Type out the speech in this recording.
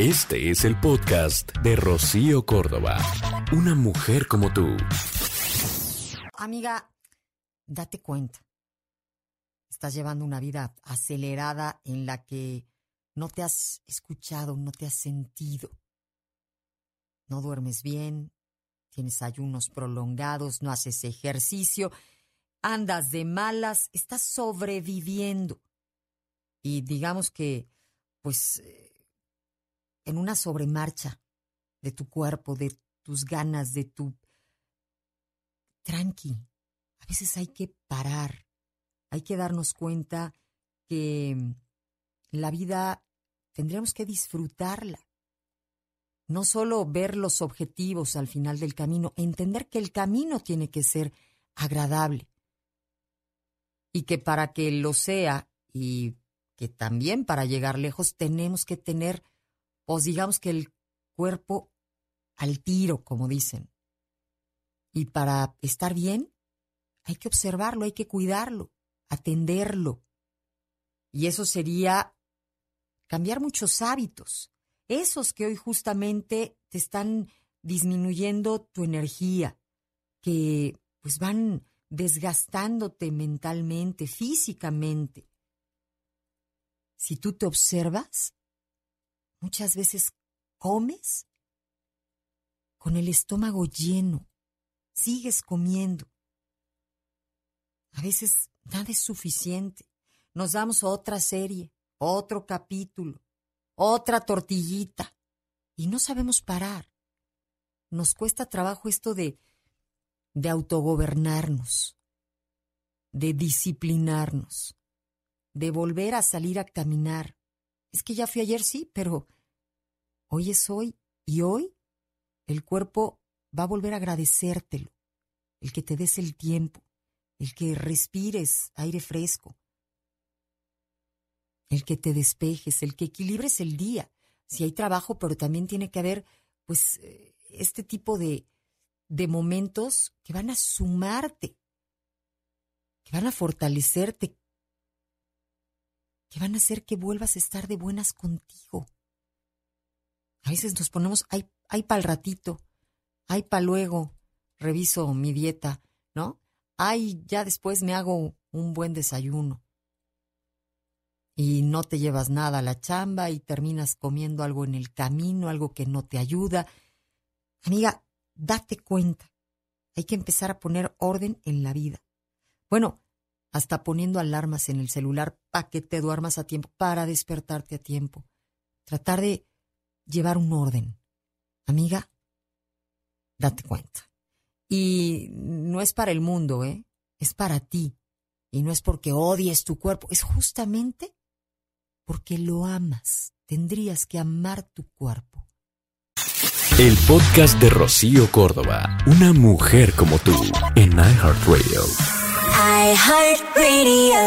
Este es el podcast de Rocío Córdoba. Una mujer como tú. Amiga, date cuenta. Estás llevando una vida acelerada en la que no te has escuchado, no te has sentido. No duermes bien, tienes ayunos prolongados, no haces ejercicio, andas de malas, estás sobreviviendo. Y digamos que, pues, eh, en una sobremarcha de tu cuerpo, de tus ganas, de tu... Tranqui, a veces hay que parar, hay que darnos cuenta que la vida tendríamos que disfrutarla. No solo ver los objetivos al final del camino, entender que el camino tiene que ser agradable y que para que lo sea y que también para llegar lejos tenemos que tener, pues digamos que el cuerpo al tiro, como dicen. Y para estar bien hay que observarlo, hay que cuidarlo, atenderlo. Y eso sería cambiar muchos hábitos, esos que hoy justamente te están disminuyendo tu energía, que pues van desgastándote mentalmente, físicamente. Si tú te observas, muchas veces comes con el estómago lleno, sigues comiendo. A veces nada es suficiente. Nos damos otra serie, otro capítulo, otra tortillita y no sabemos parar. Nos cuesta trabajo esto de de autogobernarnos, de disciplinarnos, de volver a salir a caminar. Es que ya fui ayer, sí, pero hoy es hoy y hoy el cuerpo va a volver a agradecértelo, el que te des el tiempo, el que respires aire fresco, el que te despejes, el que equilibres el día. Si hay trabajo, pero también tiene que haber, pues, eh, este tipo de, de momentos que van a sumarte, que van a fortalecerte, que van a hacer que vuelvas a estar de buenas contigo. A veces nos ponemos, hay, hay para el ratito, hay para luego, reviso mi dieta, ¿no? Ay, ya después me hago un buen desayuno. Y no te llevas nada a la chamba y terminas comiendo algo en el camino, algo que no te ayuda. Amiga, date cuenta. Hay que empezar a poner orden en la vida. Bueno, hasta poniendo alarmas en el celular para que te duermas a tiempo, para despertarte a tiempo. Tratar de llevar un orden. Amiga, date cuenta. Y no es para el mundo, ¿eh? Es para ti. Y no es porque odies tu cuerpo, es justamente porque lo amas. Tendrías que amar tu cuerpo. El podcast de Rocío Córdoba, una mujer como tú, en iHeartRadio. iHeartRadio.